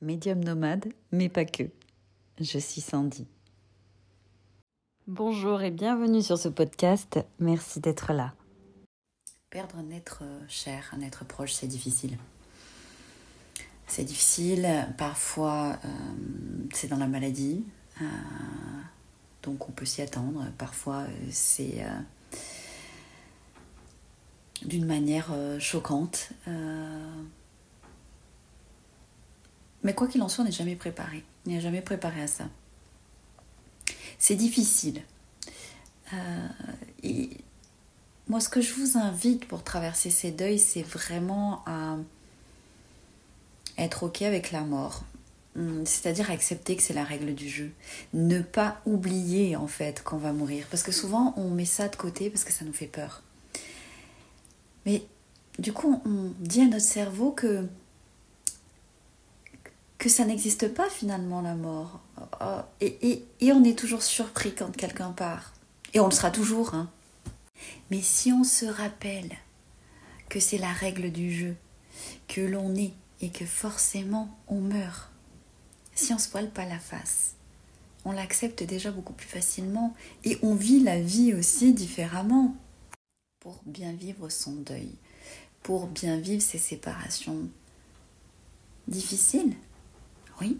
médium nomade, mais pas que. Je suis Sandy. Bonjour et bienvenue sur ce podcast. Merci d'être là. Perdre un être cher, un être proche, c'est difficile. C'est difficile, parfois euh, c'est dans la maladie, euh, donc on peut s'y attendre. Parfois euh, c'est d'une manière choquante. Mais quoi qu'il en soit, on n'est jamais préparé. On n'est jamais préparé à ça. C'est difficile. et moi, ce que je vous invite pour traverser ces deuils, c'est vraiment à être OK avec la mort. Hmm, c'est-à-dire accepter que c'est la règle du jeu. Ne pas oublier en fait qu'on va mourir. Parce que souvent on met ça de côté parce que ça nous fait peur. Mais du coup on dit à notre cerveau que, que ça n'existe pas finalement la mort. Oh, et, on est toujours surpris quand quelqu'un part. Et on le sera toujours. Hein. Mais si on se rappelle que c'est la règle du jeu, que l'on est et que forcément on meurt. Si on se voile pas la face, on l'accepte déjà beaucoup plus facilement et on vit la vie aussi différemment pour bien vivre son deuil, pour bien vivre ses séparations difficiles. Oui,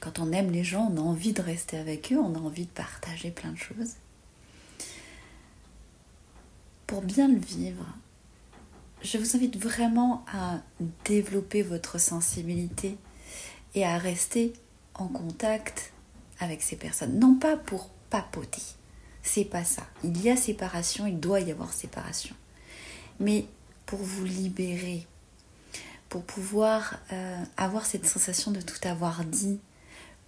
quand on aime les gens, on a envie de rester avec eux, on a envie de partager plein de choses. Pour bien le vivre, je vous invite vraiment à développer votre sensibilité et à rester en contact avec ces personnes. Non pas pour papoter, c'est pas ça. Il y a séparation, il doit y avoir séparation. Mais pour vous libérer, pour pouvoir euh, avoir cette sensation de tout avoir dit,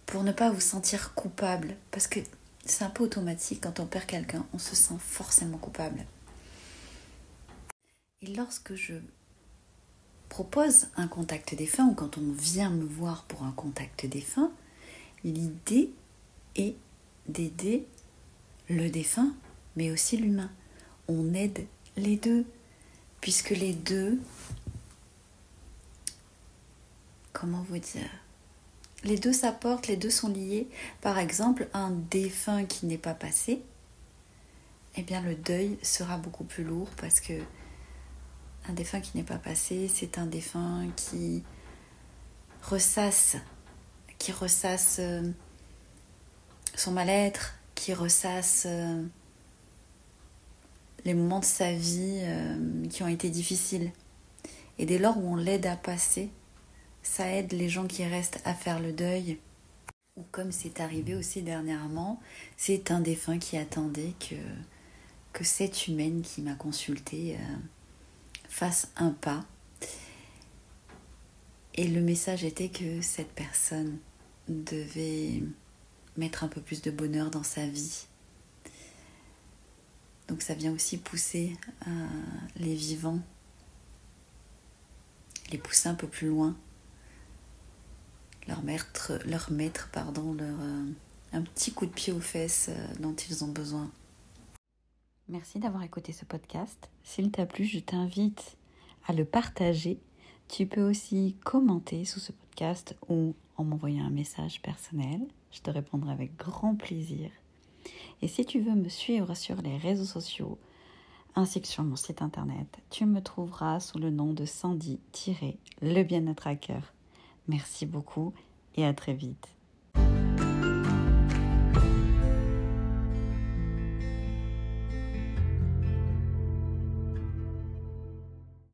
pour ne pas vous sentir coupable, parce que c'est un peu automatique quand on perd quelqu'un, on se sent forcément coupable. Et lorsque je propose un contact défunt ou quand on vient me voir pour un contact défunt, l'idée est d'aider le défunt, mais aussi l'humain. On aide les deux, puisque les deux, comment vous dire, les deux s'apportent, les deux sont liés. Par exemple, un défunt qui n'est pas passé, eh bien le deuil sera beaucoup plus lourd parce que un défunt qui n'est pas passé, c'est un défunt qui ressasse, qui ressasse euh, son mal-être, qui ressasse euh, les moments de sa vie euh, qui ont été difficiles. Et dès lors où on l'aide à passer, ça aide les gens qui restent à faire le deuil. Ou comme c'est arrivé aussi dernièrement, c'est un défunt qui attendait que, que cette humaine qui m'a consulté fasse un pas. Et le message était que cette personne devait mettre un peu plus de bonheur dans sa vie. Donc ça vient aussi pousser euh, les vivants, les pousser un peu plus loin, leur mettre, leur mettre pardon, leur, euh, un petit coup de pied aux fesses euh, dont ils ont besoin. Merci d'avoir écouté ce podcast. S'il t'a plu, je t'invite à le partager. Tu peux aussi commenter sous ce podcast ou en m'envoyant un message personnel. Je te répondrai avec grand plaisir. Et si tu veux me suivre sur les réseaux sociaux ainsi que sur mon site internet, tu me trouveras sous le nom de Sandy-le bien-être à cœur. Merci beaucoup et à très vite.